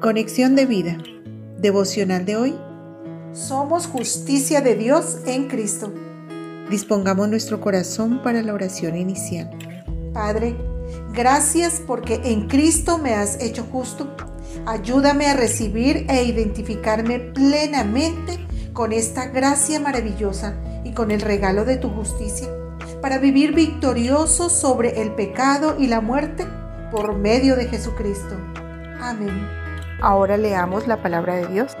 Conexión de vida. Devocional de hoy. Somos justicia de Dios en Cristo. Dispongamos nuestro corazón para la oración inicial. Padre, gracias porque en Cristo me has hecho justo. Ayúdame a recibir e identificarme plenamente con esta gracia maravillosa y con el regalo de tu justicia, para vivir victorioso sobre el pecado y la muerte por medio de Jesucristo. Amén. Ahora leamos la palabra de Dios.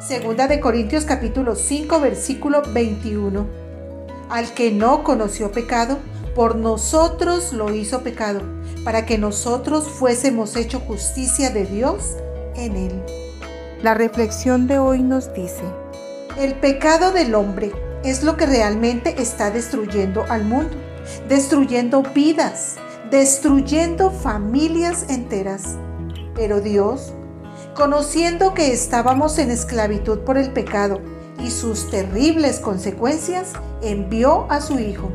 Segunda de Corintios capítulo 5 versículo 21. Al que no conoció pecado, por nosotros lo hizo pecado, para que nosotros fuésemos hecho justicia de Dios en él. La reflexión de hoy nos dice, el pecado del hombre es lo que realmente está destruyendo al mundo, destruyendo vidas, destruyendo familias enteras. Pero Dios conociendo que estábamos en esclavitud por el pecado y sus terribles consecuencias, envió a su Hijo.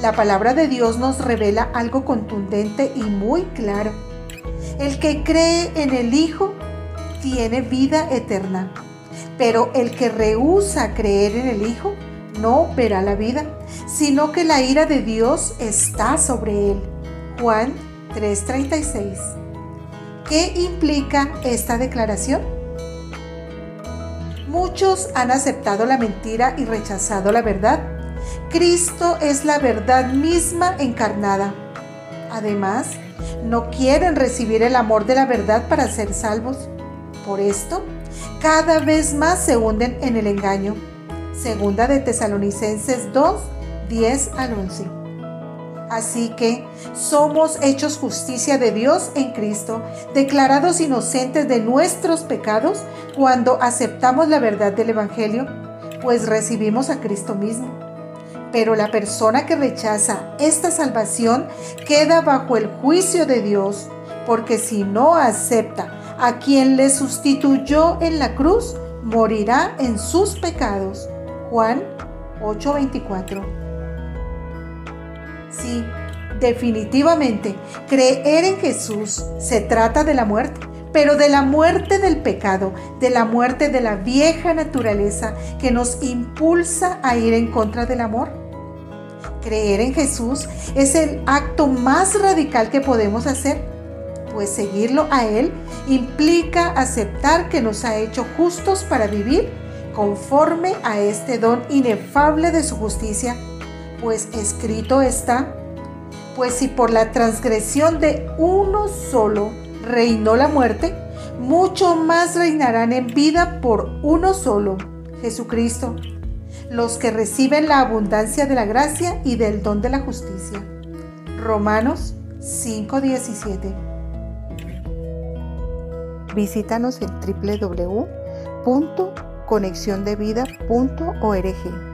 La palabra de Dios nos revela algo contundente y muy claro. El que cree en el Hijo tiene vida eterna, pero el que rehúsa creer en el Hijo no verá la vida, sino que la ira de Dios está sobre él. Juan 3:36 ¿Qué implica esta declaración? Muchos han aceptado la mentira y rechazado la verdad. Cristo es la verdad misma encarnada. Además, no quieren recibir el amor de la verdad para ser salvos. Por esto, cada vez más se hunden en el engaño. Segunda de Tesalonicenses 2, 10 al 11. Así que somos hechos justicia de Dios en Cristo, declarados inocentes de nuestros pecados cuando aceptamos la verdad del Evangelio, pues recibimos a Cristo mismo. Pero la persona que rechaza esta salvación queda bajo el juicio de Dios, porque si no acepta a quien le sustituyó en la cruz, morirá en sus pecados. Juan 8:24 Sí, definitivamente, creer en Jesús se trata de la muerte, pero de la muerte del pecado, de la muerte de la vieja naturaleza que nos impulsa a ir en contra del amor. Creer en Jesús es el acto más radical que podemos hacer, pues seguirlo a Él implica aceptar que nos ha hecho justos para vivir conforme a este don inefable de su justicia pues escrito está, pues si por la transgresión de uno solo reinó la muerte, mucho más reinarán en vida por uno solo, Jesucristo, los que reciben la abundancia de la gracia y del don de la justicia. Romanos 5:17. Visítanos en www.conexiondevida.org.